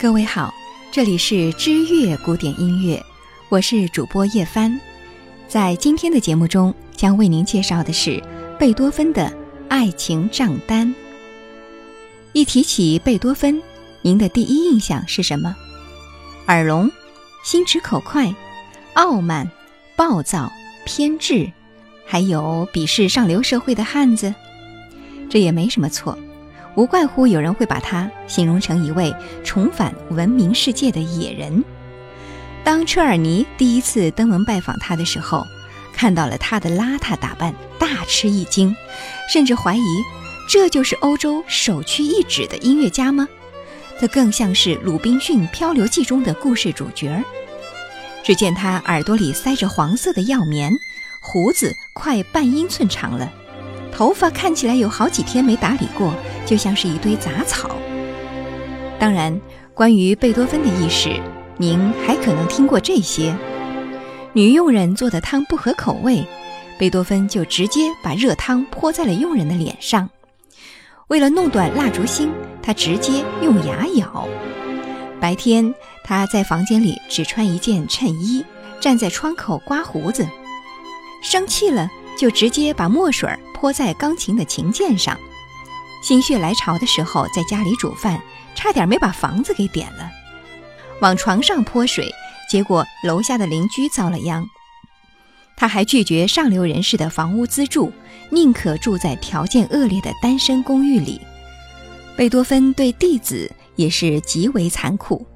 各位好，这里是知乐古典音乐，我是主播叶帆。在今天的节目中，将为您介绍的是贝多芬的《爱情账单》。一提起贝多芬，您的第一印象是什么？耳聋、心直口快、傲慢、暴躁、偏执，还有鄙视上流社会的汉子？这也没什么错。无怪乎有人会把他形容成一位重返文明世界的野人。当车尔尼第一次登门拜访他的时候，看到了他的邋遢打扮，大吃一惊，甚至怀疑这就是欧洲首屈一指的音乐家吗？这更像是《鲁滨逊漂流记》中的故事主角。只见他耳朵里塞着黄色的药棉，胡子快半英寸长了。头发看起来有好几天没打理过，就像是一堆杂草。当然，关于贝多芬的轶事，您还可能听过这些：女佣人做的汤不合口味，贝多芬就直接把热汤泼在了佣人的脸上；为了弄短蜡烛芯，他直接用牙咬；白天他在房间里只穿一件衬衣，站在窗口刮胡子；生气了就直接把墨水。泼在钢琴的琴键上，心血来潮的时候，在家里煮饭，差点没把房子给点了。往床上泼水，结果楼下的邻居遭了殃。他还拒绝上流人士的房屋资助，宁可住在条件恶劣的单身公寓里。贝多芬对弟子也是极为残酷，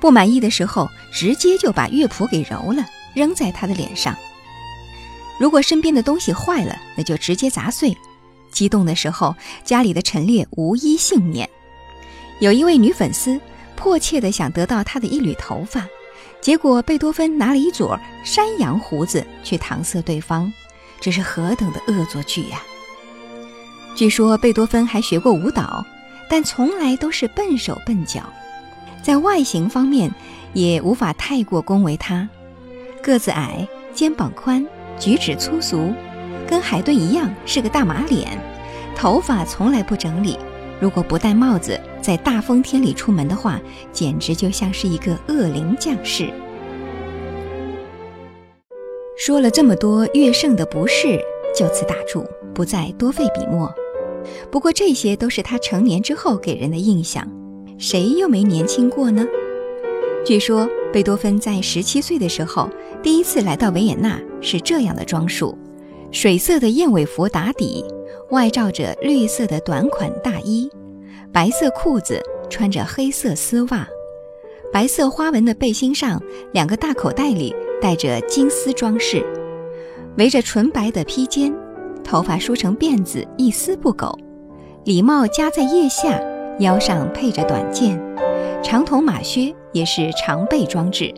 不满意的时候，直接就把乐谱给揉了，扔在他的脸上。如果身边的东西坏了，那就直接砸碎。激动的时候，家里的陈列无一幸免。有一位女粉丝迫切地想得到他的一缕头发，结果贝多芬拿了一撮山羊胡子去搪塞对方，这是何等的恶作剧呀！据说贝多芬还学过舞蹈，但从来都是笨手笨脚，在外形方面也无法太过恭维他，个子矮，肩膀宽。举止粗俗，跟海顿一样是个大马脸，头发从来不整理。如果不戴帽子，在大风天里出门的话，简直就像是一个恶灵将士。说了这么多乐圣的不是，就此打住，不再多费笔墨。不过这些都是他成年之后给人的印象，谁又没年轻过呢？据说贝多芬在十七岁的时候，第一次来到维也纳是这样的装束：水色的燕尾服打底，外罩着绿色的短款大衣，白色裤子，穿着黑色丝袜，白色花纹的背心上两个大口袋里带着金丝装饰，围着纯白的披肩，头发梳成辫子，一丝不苟，礼帽夹在腋下，腰上配着短剑。长筒马靴也是常备装置，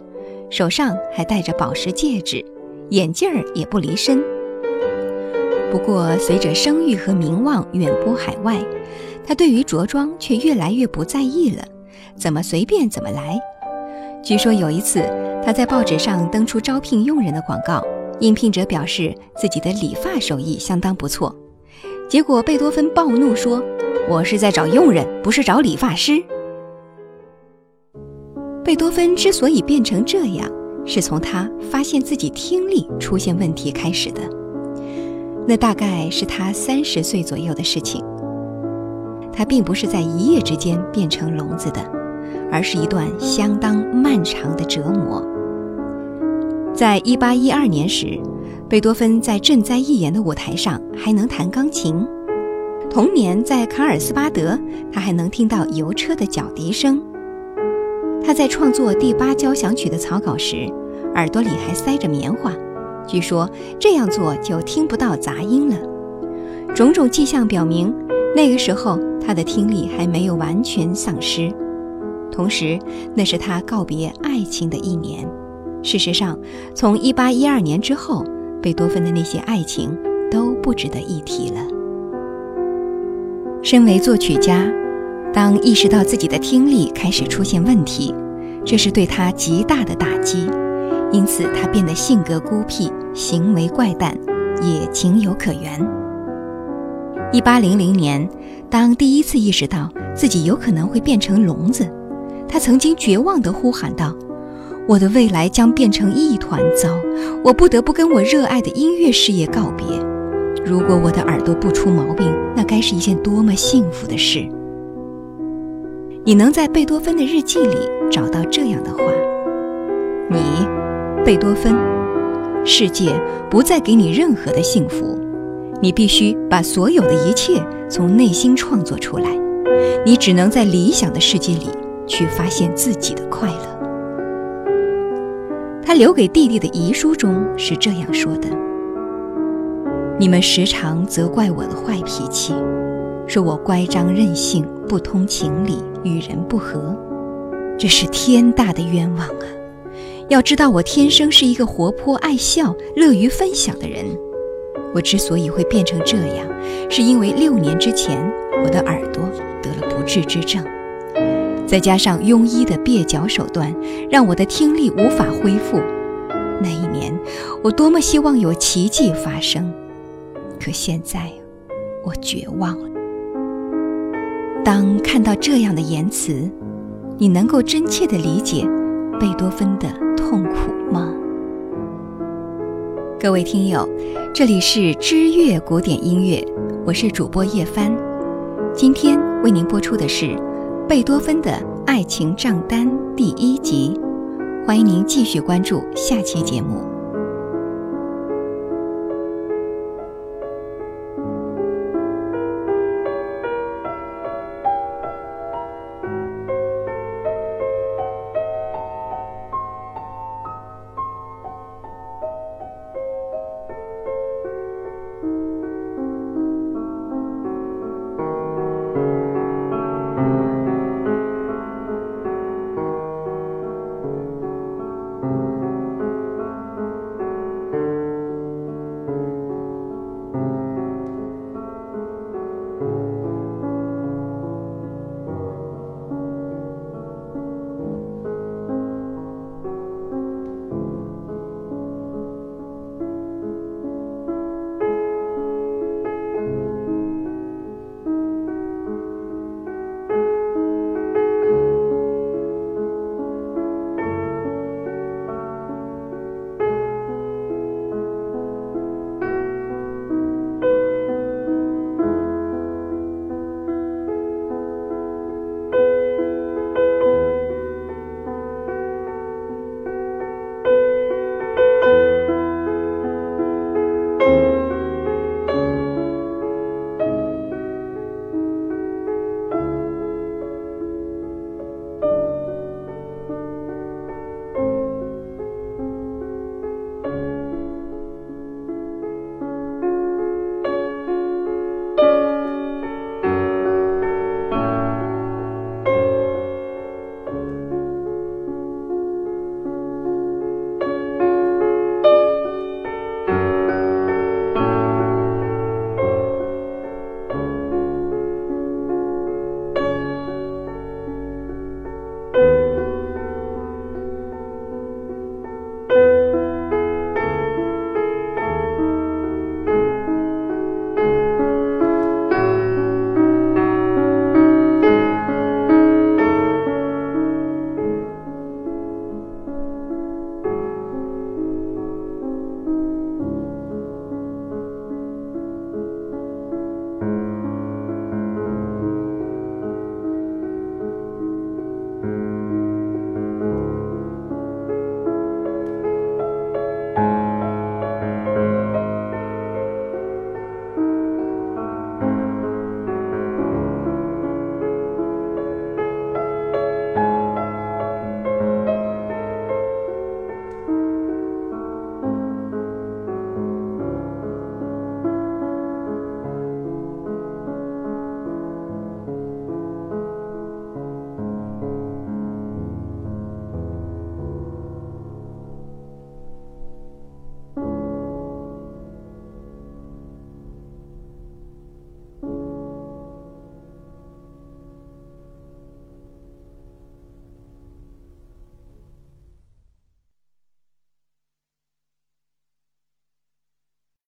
手上还戴着宝石戒指，眼镜儿也不离身。不过，随着声誉和名望远播海外，他对于着装却越来越不在意了，怎么随便怎么来。据说有一次，他在报纸上登出招聘佣人的广告，应聘者表示自己的理发手艺相当不错，结果贝多芬暴怒说：“我是在找佣人，不是找理发师。”贝多芬之所以变成这样，是从他发现自己听力出现问题开始的。那大概是他三十岁左右的事情。他并不是在一夜之间变成聋子的，而是一段相当漫长的折磨。在一八一二年时，贝多芬在赈灾义演的舞台上还能弹钢琴。同年，在卡尔斯巴德，他还能听到邮车的脚笛声。他在创作第八交响曲的草稿时，耳朵里还塞着棉花，据说这样做就听不到杂音了。种种迹象表明，那个时候他的听力还没有完全丧失。同时，那是他告别爱情的一年。事实上，从1812年之后，贝多芬的那些爱情都不值得一提了。身为作曲家。当意识到自己的听力开始出现问题，这是对他极大的打击，因此他变得性格孤僻，行为怪诞，也情有可原。一八零零年，当第一次意识到自己有可能会变成聋子，他曾经绝望地呼喊道：“我的未来将变成一团糟，我不得不跟我热爱的音乐事业告别。如果我的耳朵不出毛病，那该是一件多么幸福的事！”你能在贝多芬的日记里找到这样的话：“你，贝多芬，世界不再给你任何的幸福，你必须把所有的一切从内心创作出来。你只能在理想的世界里去发现自己的快乐。”他留给弟弟的遗书中是这样说的：“你们时常责怪我的坏脾气。”说我乖张任性，不通情理，与人不和，这是天大的冤枉啊！要知道，我天生是一个活泼爱笑、乐于分享的人。我之所以会变成这样，是因为六年之前我的耳朵得了不治之症，再加上庸医的蹩脚手段，让我的听力无法恢复。那一年，我多么希望有奇迹发生，可现在，我绝望了。当看到这样的言辞，你能够真切地理解贝多芬的痛苦吗？各位听友，这里是知乐古典音乐，我是主播叶帆，今天为您播出的是贝多芬的爱情账单第一集，欢迎您继续关注下期节目。